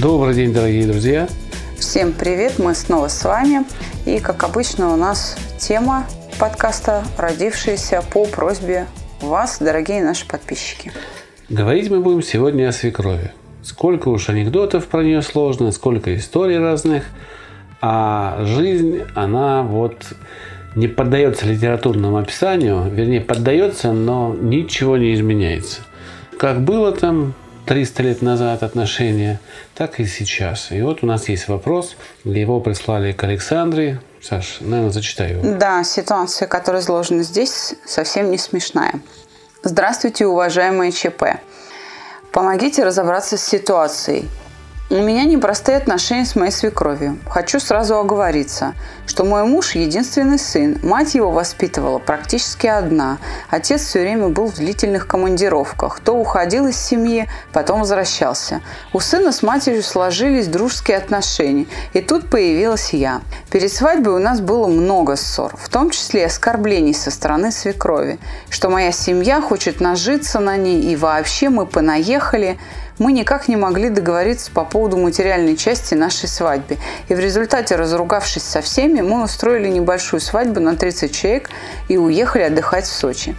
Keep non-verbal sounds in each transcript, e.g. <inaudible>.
Добрый день, дорогие друзья. Всем привет, мы снова с вами. И, как обычно, у нас тема подкаста, родившаяся по просьбе вас, дорогие наши подписчики. Говорить мы будем сегодня о свекрови. Сколько уж анекдотов про нее сложно, сколько историй разных, а жизнь, она вот не поддается литературному описанию, вернее, поддается, но ничего не изменяется. Как было там 300 лет назад отношения, так и сейчас. И вот у нас есть вопрос, его прислали к Александре. Саш, наверное, зачитаю. Да, ситуация, которая изложена здесь, совсем не смешная. Здравствуйте, уважаемые ЧП. Помогите разобраться с ситуацией. У меня непростые отношения с моей свекровью. Хочу сразу оговориться, что мой муж – единственный сын. Мать его воспитывала практически одна. Отец все время был в длительных командировках. То уходил из семьи, потом возвращался. У сына с матерью сложились дружеские отношения. И тут появилась я. Перед свадьбой у нас было много ссор, в том числе оскорблений со стороны свекрови, что моя семья хочет нажиться на ней и вообще мы понаехали – мы никак не могли договориться по поводу материальной части нашей свадьбы. И в результате, разругавшись со всеми, мы устроили небольшую свадьбу на 30 человек и уехали отдыхать в Сочи.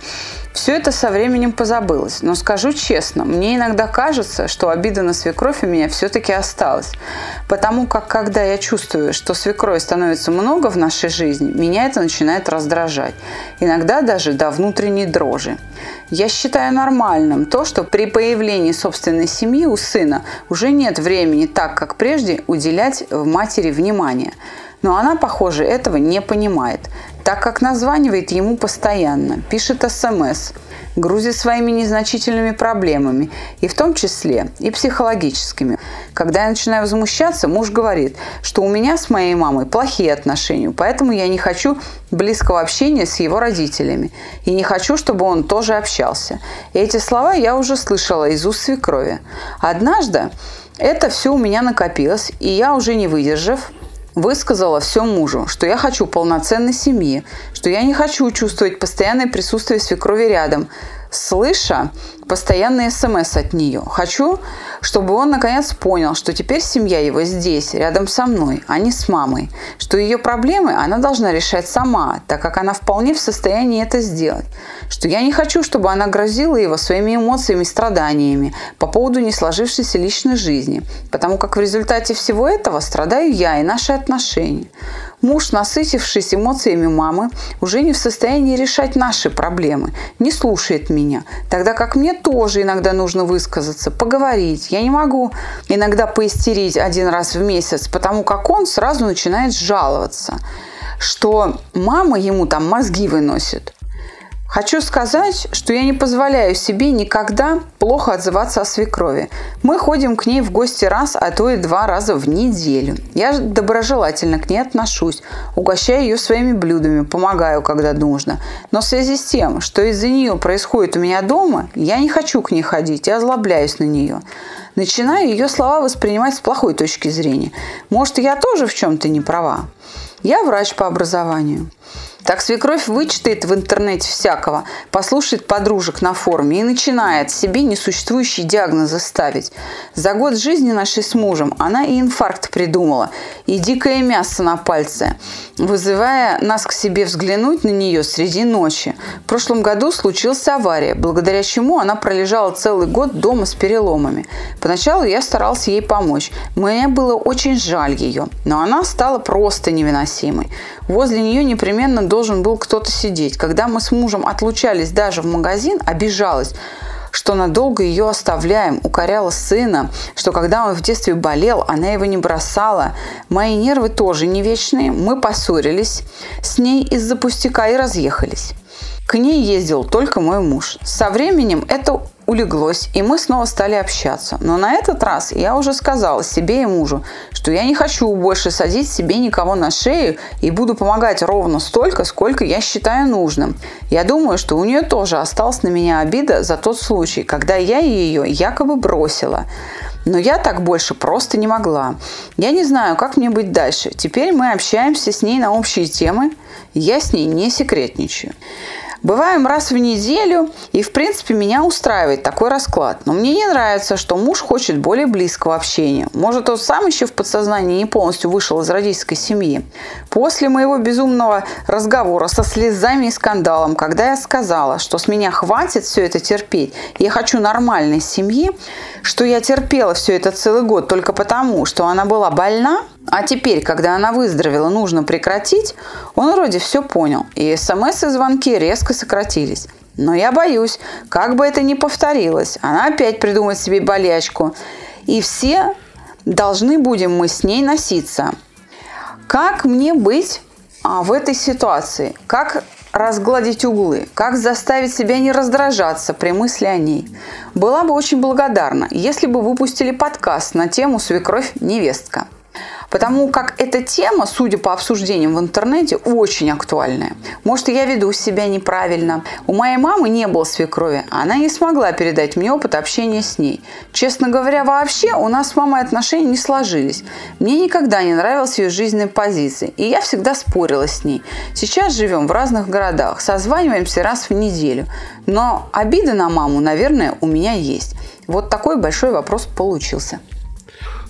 Все это со временем позабылось, но скажу честно, мне иногда кажется, что обида на свекровь у меня все-таки осталась. Потому как когда я чувствую, что свекрови становится много в нашей жизни, меня это начинает раздражать. Иногда даже до внутренней дрожи. Я считаю нормальным то, что при появлении собственной семьи у сына уже нет времени так, как прежде, уделять матери внимание. Но она, похоже, этого не понимает так как названивает ему постоянно, пишет СМС, грузит своими незначительными проблемами, и в том числе и психологическими. Когда я начинаю возмущаться, муж говорит, что у меня с моей мамой плохие отношения, поэтому я не хочу близкого общения с его родителями, и не хочу, чтобы он тоже общался. И эти слова я уже слышала из уст свекрови. Однажды это все у меня накопилось, и я уже не выдержав, высказала все мужу, что я хочу полноценной семьи, что я не хочу чувствовать постоянное присутствие свекрови рядом, слыша постоянные смс от нее. Хочу, чтобы он наконец понял, что теперь семья его здесь, рядом со мной, а не с мамой, что ее проблемы она должна решать сама, так как она вполне в состоянии это сделать, что я не хочу, чтобы она грозила его своими эмоциями и страданиями по поводу не сложившейся личной жизни, потому как в результате всего этого страдаю я и наши отношения. Муж, насытившись эмоциями мамы, уже не в состоянии решать наши проблемы, не слушает меня, тогда как мне тоже иногда нужно высказаться, поговорить. Я не могу иногда поистерить один раз в месяц, потому как он сразу начинает жаловаться, что мама ему там мозги выносит. Хочу сказать, что я не позволяю себе никогда плохо отзываться о свекрови. Мы ходим к ней в гости раз, а то и два раза в неделю. Я доброжелательно к ней отношусь, угощаю ее своими блюдами, помогаю, когда нужно. Но в связи с тем, что из-за нее происходит у меня дома, я не хочу к ней ходить и озлобляюсь на нее. Начинаю ее слова воспринимать с плохой точки зрения. Может, я тоже в чем-то не права. Я врач по образованию. Так свекровь вычитает в интернете всякого, послушает подружек на форуме и начинает себе несуществующие диагнозы ставить. За год жизни нашей с мужем она и инфаркт придумала, и дикое мясо на пальце, вызывая нас к себе взглянуть на нее среди ночи. В прошлом году случилась авария, благодаря чему она пролежала целый год дома с переломами. Поначалу я старался ей помочь. Мне было очень жаль ее, но она стала просто невыносимой. Возле нее непременно должен был кто-то сидеть. Когда мы с мужем отлучались даже в магазин, обижалась что надолго ее оставляем, укоряла сына, что когда он в детстве болел, она его не бросала. Мои нервы тоже не вечные, мы поссорились с ней из-за пустяка и разъехались. К ней ездил только мой муж. Со временем это улеглось, и мы снова стали общаться. Но на этот раз я уже сказала себе и мужу, что я не хочу больше садить себе никого на шею и буду помогать ровно столько, сколько я считаю нужным. Я думаю, что у нее тоже осталась на меня обида за тот случай, когда я ее якобы бросила. Но я так больше просто не могла. Я не знаю, как мне быть дальше. Теперь мы общаемся с ней на общие темы. Я с ней не секретничаю. Бываем раз в неделю, и в принципе меня устраивает такой расклад. Но мне не нравится, что муж хочет более близкого общения. Может, он сам еще в подсознании не полностью вышел из родительской семьи. После моего безумного разговора со слезами и скандалом, когда я сказала, что с меня хватит все это терпеть, я хочу нормальной семьи, что я терпела все это целый год только потому, что она была больна, а теперь, когда она выздоровела, нужно прекратить, он вроде все понял, и смс и звонки резко сократились. Но я боюсь, как бы это ни повторилось, она опять придумает себе болячку, и все должны будем мы с ней носиться. Как мне быть а, в этой ситуации? Как разгладить углы, как заставить себя не раздражаться при мысли о ней. Была бы очень благодарна, если бы выпустили подкаст на тему «Свекровь-невестка». Потому как эта тема, судя по обсуждениям в интернете, очень актуальная. Может, я веду себя неправильно. У моей мамы не было свекрови. Она не смогла передать мне опыт общения с ней. Честно говоря, вообще у нас с мамой отношения не сложились. Мне никогда не нравилась ее жизненная позиция. И я всегда спорила с ней. Сейчас живем в разных городах. Созваниваемся раз в неделю. Но обида на маму, наверное, у меня есть. Вот такой большой вопрос получился.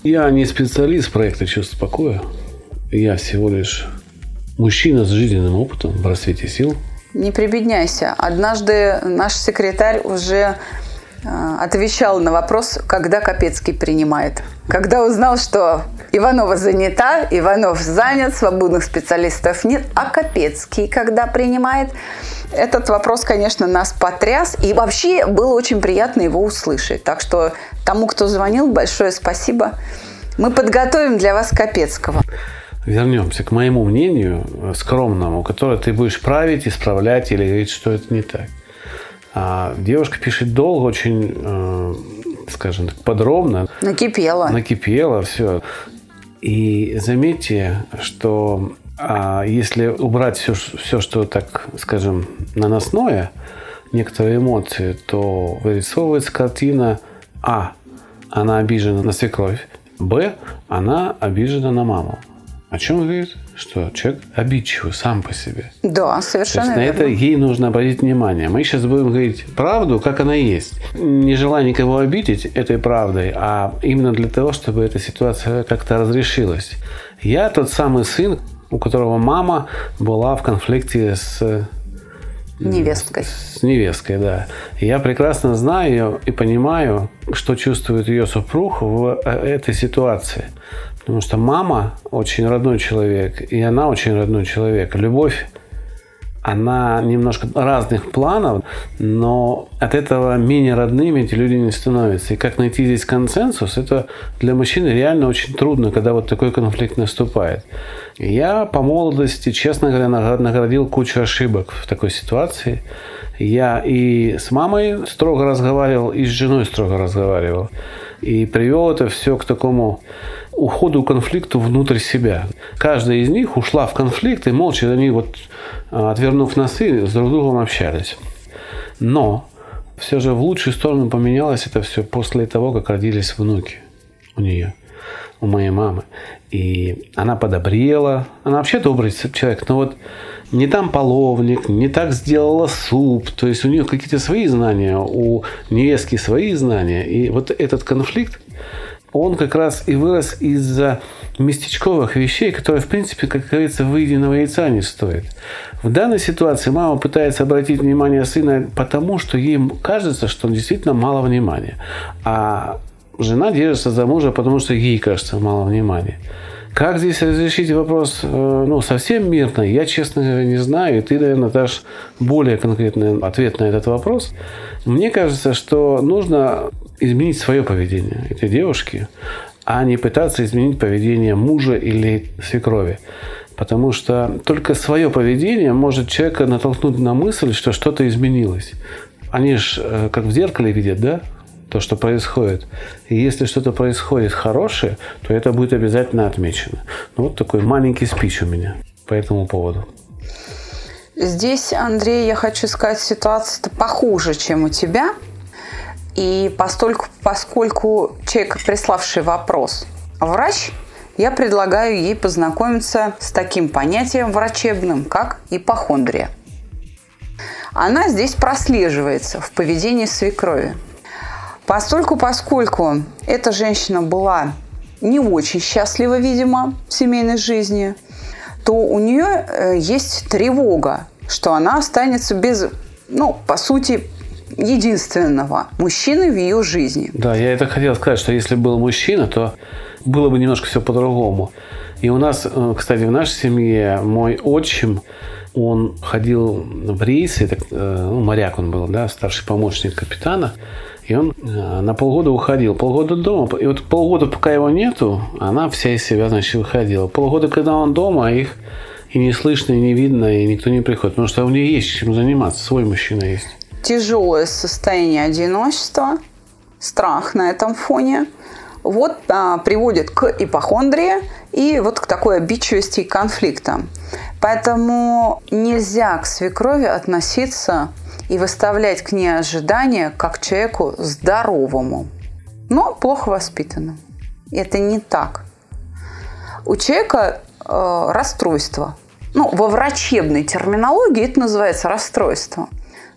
Я не специалист проекта «Чувство покоя». Я всего лишь мужчина с жизненным опытом в рассвете сил. Не прибедняйся. Однажды наш секретарь уже э, отвечал на вопрос, когда Капецкий принимает. Когда узнал, что Иванова занята, Иванов занят, свободных специалистов нет, а Капецкий когда принимает – этот вопрос, конечно, нас потряс, и вообще было очень приятно его услышать. Так что тому, кто звонил, большое спасибо. Мы подготовим для вас Капецкого. Вернемся к моему мнению, э, скромному, которое ты будешь править, исправлять или говорить, что это не так. А девушка пишет долго, очень, э, скажем так, подробно. Накипело. Накипело, все. И заметьте, что а если убрать все, все, что так, скажем, наносное, некоторые эмоции, то вырисовывается картина А. Она обижена на свекровь. Б. Она обижена на маму. О чем говорит? Что человек обидчивый сам по себе. Да, совершенно То есть на это ей нужно обратить внимание. Мы сейчас будем говорить правду, как она есть. Не желая никого обидеть этой правдой, а именно для того, чтобы эта ситуация как-то разрешилась. Я тот самый сын, у которого мама была в конфликте с невесткой. С невесткой, да. я прекрасно знаю и понимаю, что чувствует ее супруг в э, этой ситуации. Потому что мама очень родной человек, и она очень родной человек. Любовь она немножко разных планов, но от этого менее родными эти люди не становятся. И как найти здесь консенсус, это для мужчины реально очень трудно, когда вот такой конфликт наступает. Я по молодости, честно говоря, наградил кучу ошибок в такой ситуации. Я и с мамой строго разговаривал, и с женой строго разговаривал. И привел это все к такому уходу конфликту внутрь себя. Каждая из них ушла в конфликт, и молча они вот, а, отвернув носы, с друг другом общались. Но все же в лучшую сторону поменялось это все после того, как родились внуки у нее, у моей мамы. И она подобрела. Она вообще добрый человек, но вот не там половник, не так сделала суп. То есть у нее какие-то свои знания, у невестки свои знания. И вот этот конфликт, он как раз и вырос из-за местечковых вещей, которые, в принципе, как говорится, выеденного яйца не стоит. В данной ситуации мама пытается обратить внимание сына потому, что ей кажется, что он действительно мало внимания. А жена держится за мужа, потому что ей кажется мало внимания. Как здесь разрешить вопрос э, ну, совсем мирно, я, честно не знаю. И ты, наверное, дашь более конкретный ответ на этот вопрос. Мне кажется, что нужно изменить свое поведение этой девушки, а не пытаться изменить поведение мужа или свекрови. Потому что только свое поведение может человека натолкнуть на мысль, что что-то изменилось. Они же как в зеркале видят, да? то, что происходит. И если что-то происходит хорошее, то это будет обязательно отмечено. Ну, вот такой маленький спич у меня по этому поводу. Здесь, Андрей, я хочу сказать, ситуация-то похуже, чем у тебя. И постольку, поскольку человек, приславший вопрос, врач, я предлагаю ей познакомиться с таким понятием врачебным, как ипохондрия. Она здесь прослеживается в поведении свекрови. Постольку, поскольку эта женщина была не очень счастлива, видимо, в семейной жизни, то у нее э, есть тревога, что она останется без, ну, по сути, единственного мужчины в ее жизни. Да, я это хотел сказать, что если был мужчина, то было бы немножко все по-другому. И у нас, э, кстати, в нашей семье мой отчим, он ходил в рейсы, так, э, ну, моряк он был, да, старший помощник капитана. И он э, на полгода уходил, полгода дома. И вот полгода, пока его нету, она вся из себя, значит, выходила. Полгода, когда он дома, их и не слышно, и не видно, и никто не приходит. Потому что у нее есть чем заниматься, свой мужчина есть. Тяжелое состояние одиночества, страх на этом фоне вот а, приводит к ипохондрии и вот к такой обидчивости и конфликтам. Поэтому нельзя к свекрови относиться и выставлять к ней ожидания как к человеку здоровому, но плохо воспитанному. Это не так. У человека э, расстройство. Ну, во врачебной терминологии это называется расстройство.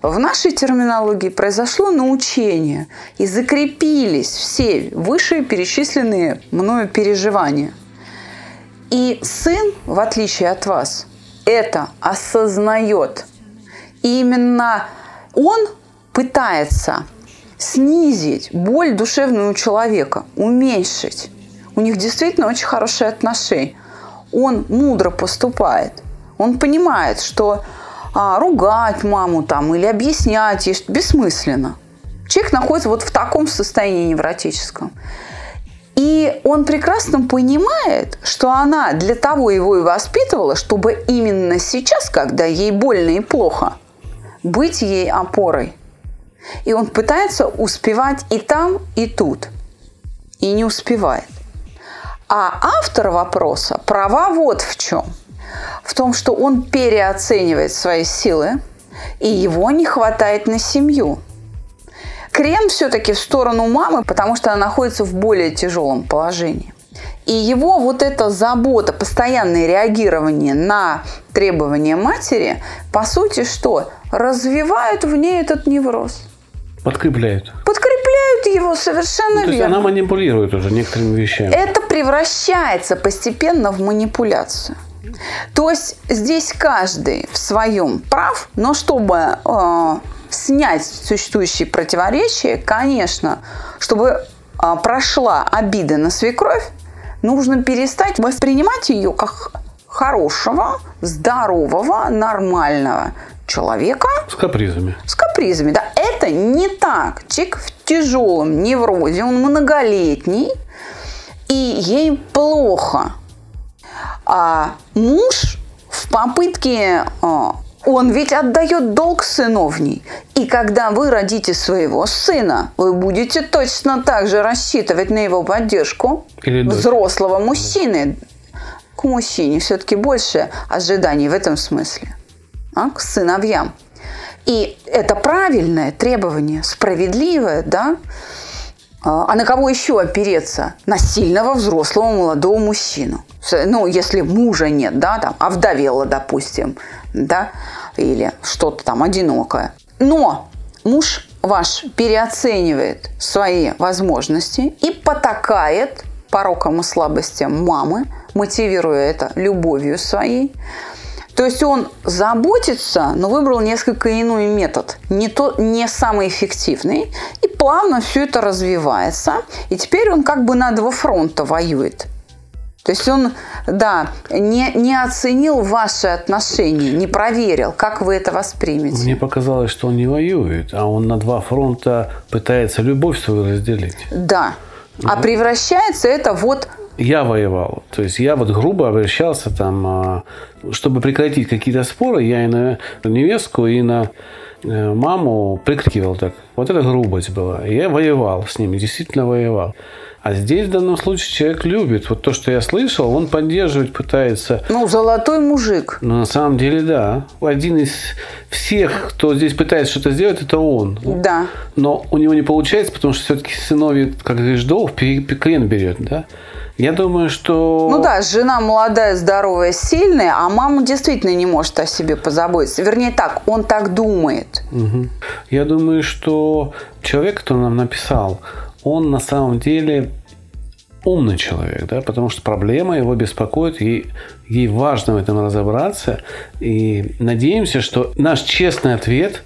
В нашей терминологии произошло научение и закрепились все вышеперечисленные мною переживания. И сын, в отличие от вас, это осознает. И именно он пытается снизить боль душевную у человека, уменьшить. У них действительно очень хорошие отношения. Он мудро поступает. Он понимает, что а, ругать маму там или объяснять ей бессмысленно. Человек находится вот в таком состоянии невротическом. И он прекрасно понимает, что она для того его и воспитывала, чтобы именно сейчас, когда ей больно и плохо – быть ей опорой. И он пытается успевать и там, и тут. И не успевает. А автор вопроса права вот в чем. В том, что он переоценивает свои силы, и его не хватает на семью. Крен все-таки в сторону мамы, потому что она находится в более тяжелом положении. И его вот эта забота, постоянное реагирование на требования матери, по сути, что? Развивают в ней этот невроз. Подкрепляют. Подкрепляют его совершенно ну, то верно. есть она манипулирует уже некоторыми вещами. Это превращается постепенно в манипуляцию. То есть здесь каждый в своем прав, но чтобы э, снять существующие противоречия, конечно, чтобы э, прошла обида на свекровь, нужно перестать воспринимать ее как хорошего, здорового, нормального человека. С капризами. С капризами, да. Это не так. Человек в тяжелом неврозе, он многолетний, и ей плохо. А муж в попытке а, он ведь отдает долг сыновней. И когда вы родите своего сына, вы будете точно так же рассчитывать на его поддержку Или взрослого мужчины. К мужчине все-таки больше ожиданий в этом смысле. А? К сыновьям. И это правильное требование, справедливое, да? А, а на кого еще опереться? На сильного взрослого молодого мужчину. Ну, если мужа нет, да, там, овдовела, допустим, да, или что-то там одинокое. Но муж ваш переоценивает свои возможности и потакает порокам и слабостям мамы, мотивируя это любовью своей. То есть он заботится, но выбрал несколько иной метод, не, то, не самый эффективный, и плавно все это развивается. И теперь он как бы на два фронта воюет. То есть он, да, не, не оценил ваши отношения, не проверил, как вы это воспримете. Мне показалось, что он не воюет, а он на два фронта пытается любовь свою разделить. Да. А превращается это вот я воевал. То есть я вот грубо обращался там, а, чтобы прекратить какие-то споры, я и на невестку, и на э, маму прикрикивал так. Вот это грубость была. И я воевал с ними, действительно воевал. А здесь в данном случае человек любит. Вот то, что я слышал, он поддерживать пытается. Ну, золотой мужик. Но на самом деле, да. Один из всех, кто здесь пытается что-то сделать, это он. Да. Но у него не получается, потому что все-таки сыновья, как говоришь, долг, крен берет, да. Я думаю, что... Ну да, жена молодая, здоровая, сильная, а мама действительно не может о себе позаботиться. Вернее так, он так думает. Угу. Я думаю, что человек, который нам написал, он на самом деле умный человек, да, потому что проблема его беспокоит, ей, ей важно в этом разобраться. И надеемся, что наш честный ответ,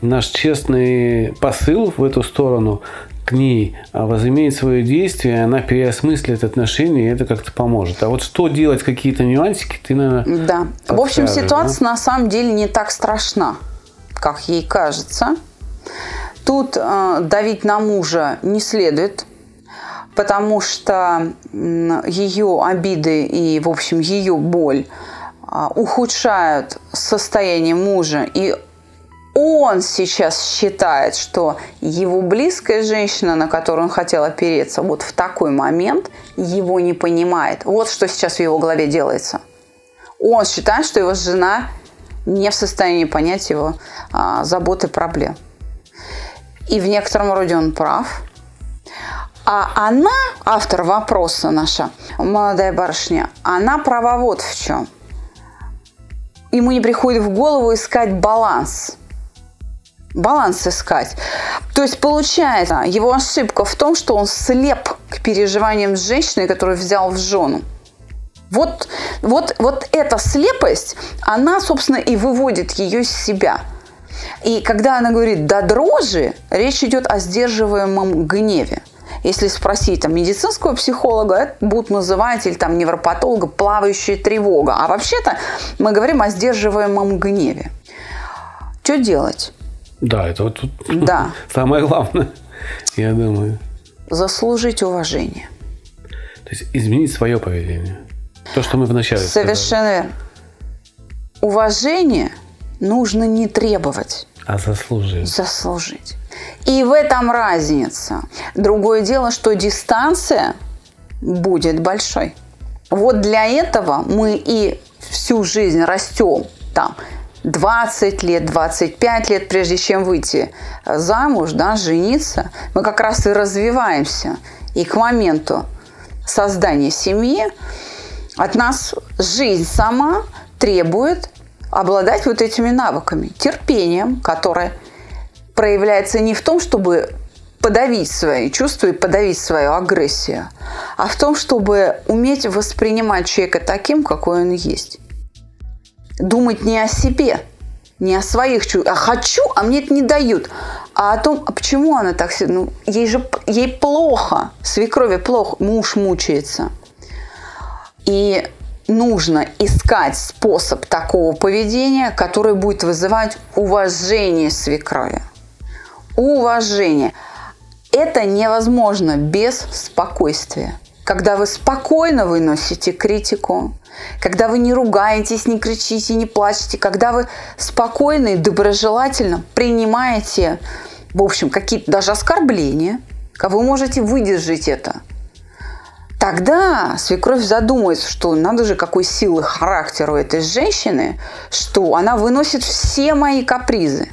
наш честный посыл в эту сторону к ней а, возымеет свое действие, она переосмыслит отношения, и это как-то поможет. А вот что делать, какие-то нюансики, ты, наверное, Да. В общем, ситуация да? на самом деле не так страшна, как ей кажется. Тут э, давить на мужа не следует, потому что ее обиды и, в общем, ее боль э, ухудшают состояние мужа, и он сейчас считает, что его близкая женщина, на которую он хотел опереться, вот в такой момент его не понимает. Вот что сейчас в его голове делается. Он считает, что его жена не в состоянии понять его а, заботы проблем. И в некотором роде он прав. А она, автор вопроса наша, молодая барышня, она права вот в чем. Ему не приходит в голову искать баланс – баланс искать. То есть получается, его ошибка в том, что он слеп к переживаниям с женщиной, которую взял в жену. Вот, вот, вот эта слепость, она, собственно, и выводит ее из себя. И когда она говорит «до дрожи», речь идет о сдерживаемом гневе. Если спросить там, медицинского психолога, это будут называть, или там невропатолога, плавающая тревога. А вообще-то мы говорим о сдерживаемом гневе. Что делать? Да, это вот да. <laughs> самое главное, я думаю. Заслужить уважение. То есть изменить свое поведение. То, что мы вначале Совершенно верно. Уважение нужно не требовать. А заслужить. Заслужить. И в этом разница. Другое дело, что дистанция будет большой. Вот для этого мы и всю жизнь растем там 20 лет, 25 лет, прежде чем выйти замуж, да, жениться, мы как раз и развиваемся. И к моменту создания семьи от нас жизнь сама требует обладать вот этими навыками, терпением, которое проявляется не в том, чтобы подавить свои чувства и подавить свою агрессию, а в том, чтобы уметь воспринимать человека таким, какой он есть думать не о себе, не о своих чувствах, а хочу, а мне это не дают, а о том, а почему она так, ну, ей же, ей плохо, свекрови плохо, муж мучается. И нужно искать способ такого поведения, который будет вызывать уважение свекрови. Уважение. Это невозможно без спокойствия. Когда вы спокойно выносите критику, когда вы не ругаетесь, не кричите, не плачете, когда вы спокойно и доброжелательно принимаете, в общем, какие-то даже оскорбления, как вы можете выдержать это, тогда свекровь задумается, что надо же какой силы характера у этой женщины, что она выносит все мои капризы.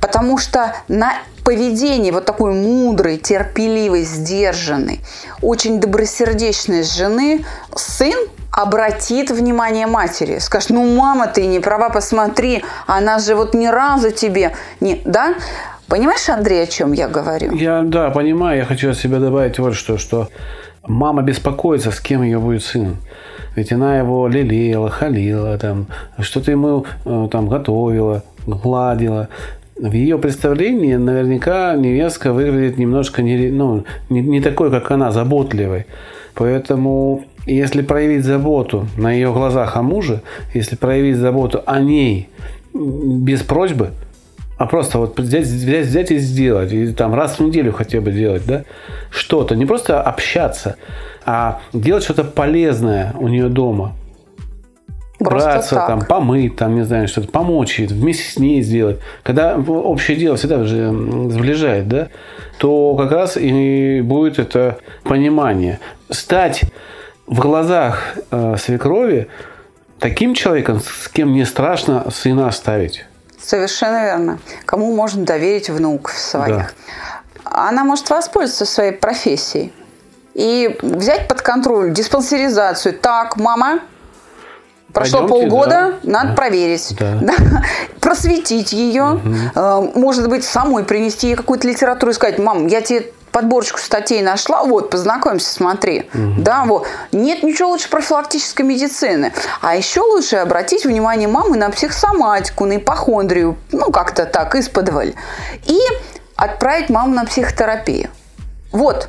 Потому что на поведение вот такой мудрой, терпеливой, сдержанной, очень добросердечной жены сын обратит внимание матери. Скажет, ну, мама, ты не права, посмотри, она же вот ни разу тебе не... Да? Понимаешь, Андрей, о чем я говорю? Я, да, понимаю. Я хочу от себя добавить вот что, что мама беспокоится, с кем ее будет сын. Ведь она его лелеяла, халила, там, что-то ему э, там готовила, гладила в ее представлении наверняка невестка выглядит немножко не, ну, не, не такой, как она, заботливой. Поэтому, если проявить заботу на ее глазах о муже, если проявить заботу о ней без просьбы, а просто вот взять, взять, взять и сделать, и там раз в неделю хотя бы делать, да, что-то, не просто общаться, а делать что-то полезное у нее дома. Просто Браться, так. там, помыть, там, не знаю, что-то помочь вместе с ней сделать. Когда общее дело всегда же м, сближает, да, то как раз и будет это понимание. Стать в глазах э, свекрови таким человеком, с кем не страшно сына оставить. Совершенно верно. Кому можно доверить внуков своих? Она может воспользоваться своей профессией и взять под контроль диспансеризацию. Так, мама, прошло Пойдемте, полгода, да. надо Да. проверить. Да. <laughs> Да. Просветить ее. Э, Может быть, самой принести ей какую-то литературу и сказать, мам, я тебе подборочку статей нашла, вот, познакомься, смотри. Да, вот. Нет ничего лучше профилактической медицины. А еще лучше обратить внимание мамы на психосоматику, на ипохондрию, ну, как-то так, исподволь. И отправить маму на психотерапию. Вот,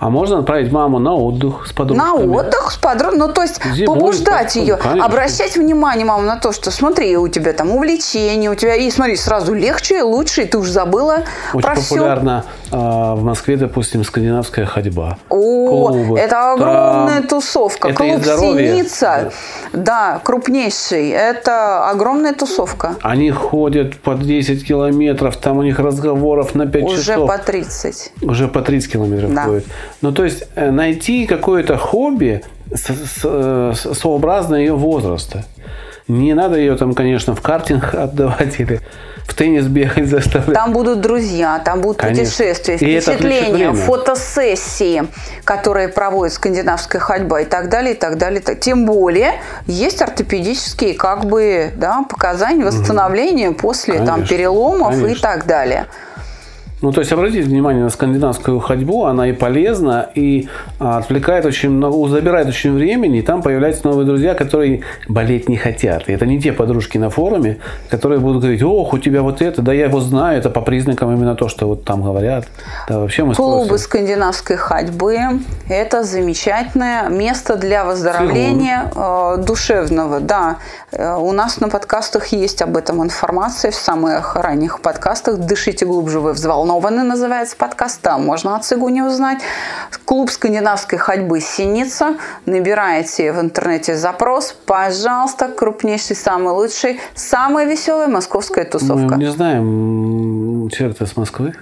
А можно отправить маму на отдых с на подружками. отдых с подругой, ну то есть Зимой, побуждать ее, конечно. обращать внимание маму на то, что смотри, у тебя там увлечение, у тебя и смотри, сразу легче, лучше, и ты уже забыла Очень про все. популярна а, в Москве, допустим, скандинавская ходьба. О, Клубы. это огромная Там тусовка. это Клуб. Синица, да, крупнейший. Это огромная тусовка. Они ходят по 10 километров, там у них разговоров на 5 Уже часов. по 30. Уже по 30 километров Да. ходят. Ну, то есть, э, найти какое-то хобби э, сообразно ее возраста. Не надо ее там, конечно, в картинг <laughs> отдавать или в теннис бегать заставлять. Там будут друзья, там будут Конечно. путешествия, И впечатления, фотосессии, которые проводит скандинавская ходьба и так далее, и так далее. и Тем более есть ортопедические как бы да, показания восстановления после там, Конечно. переломов и Конечно. так далее. Ну, то есть, обратите внимание на скандинавскую ходьбу, она и полезна, и а, отвлекает очень много, забирает очень времени, и там появляются новые друзья, которые болеть не хотят. И это не те подружки на форуме, которые будут говорить, ох, у тебя вот это, да я его знаю, это по признакам именно то, что вот там говорят. Да, вообще мы Клубы спросим. скандинавской ходьбы – это замечательное место для выздоровления э, душевного. Да, Э, у нас на подкастах есть об этом информация в самых ранних подкастах. «Дышите глубже, вы взволнованы» называется подкаст. Там можно о цигуне узнать. Клуб скандинавской ходьбы «Синица». Набираете в интернете запрос. Пожалуйста, крупнейший, самый лучший, самая веселая московская тусовка. Мы не знаем человека с Москвы.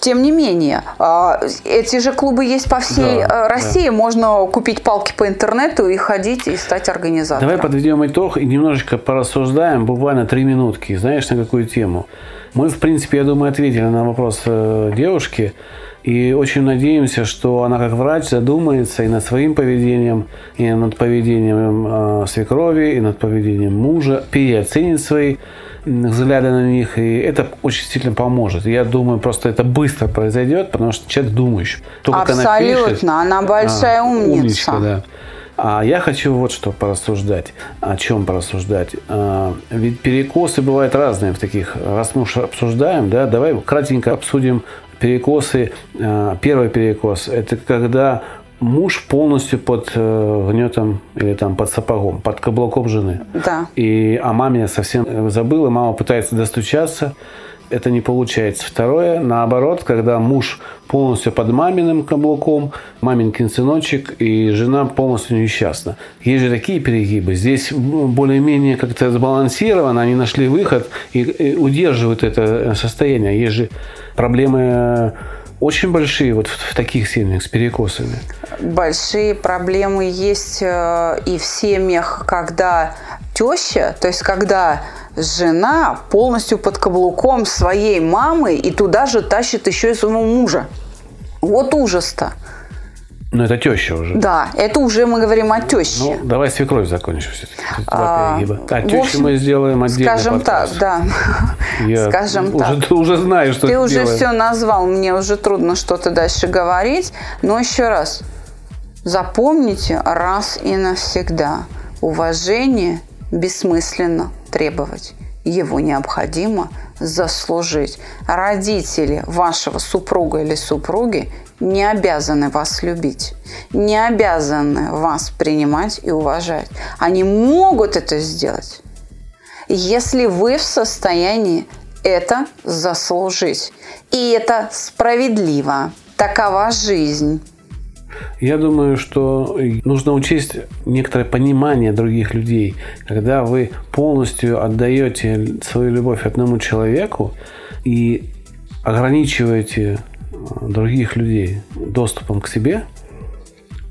Тем не менее, а, эти же клубы есть по всей Да, э, да. России. Можно купить палки по интернету и ходить и стать организатором. Давай подведем итог и немножечко порассуждаем, буквально три минутки. Знаешь, на какую тему? Мы, в принципе, я думаю, ответили на вопрос э, девушки. И очень надеемся, что она как врач задумается и над своим поведением, и над поведением э, свекрови, и над поведением мужа, переоценит свои взгляды на них, и это очень сильно поможет. Я думаю, просто это быстро произойдет, потому что человек думающий. То, как она пишет- Абсолютно. Она большая а, умница. да. А я хочу вот что порассуждать. О чем порассуждать? А, ведь перекосы бывают разные в таких. Раз мы уж обсуждаем, да, давай кратенько обсудим перекосы. А, Первый перекос – это когда муж полностью под э, гнетом или там под сапогом, под каблуком жены. Да. И о маме совсем забыла, мама пытается достучаться, это не получается. Второе, наоборот, когда муж полностью под маминым каблуком, маменькин сыночек, и жена полностью несчастна. Есть же такие перегибы. Здесь более-менее как-то сбалансировано, они нашли выход и, удерживают это состояние. Есть же проблемы очень большие вот в, в таких семьях с перекосами. Большие проблемы есть э, и в семьях, когда теща, то есть когда жена полностью под каблуком своей мамы и туда же тащит еще и своего мужа. Вот ужас-то. Но это теща уже. Да, это уже мы говорим о теще. Ну, давай свекровь закончим все-таки. А. А тещу общем, мы сделаем отдельно. Скажем так, да. <laughs> Я Скажем уже, так. <laughs> уже знаю, что Ты уже делаем. все назвал, мне уже трудно что-то дальше говорить. Но еще раз, запомните раз и навсегда. Уважение бессмысленно требовать. Его необходимо заслужить. Родители вашего супруга или супруги не обязаны вас любить, не обязаны вас принимать и уважать. Они могут это сделать, если вы в состоянии это заслужить. И это справедливо. Такова жизнь. Я думаю, что нужно учесть некоторое понимание других людей. Когда вы полностью отдаете свою любовь одному человеку и ограничиваете э, других людей доступом к себе,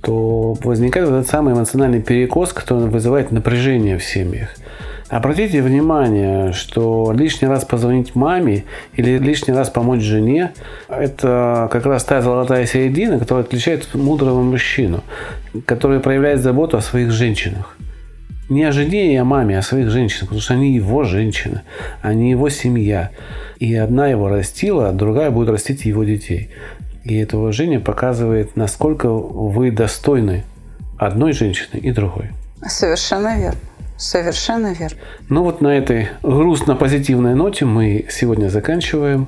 то возникает этот самый эмоциональный перекос, который вызывает напряжение в семьях. Обратите внимание, что лишний раз позвонить маме или лишний раз помочь жене – это как раз та золотая середина, которая отличает мудрого мужчину, который проявляет заботу о своих женщинах. Не о жене и о маме, а о своих женщинах, потому что они его женщины, они его семья. И одна его растила, а другая будет растить его детей. И это уважение показывает, насколько вы достойны одной женщины и другой. Совершенно верно. Совершенно верно. Ну вот на этой грустно-позитивной ноте мы сегодня заканчиваем.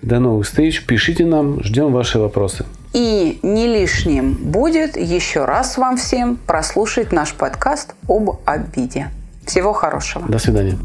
До новых встреч. Пишите нам, ждем ваши вопросы. И не лишним будет еще раз вам всем прослушать наш подкаст об обиде. Всего хорошего. До свидания.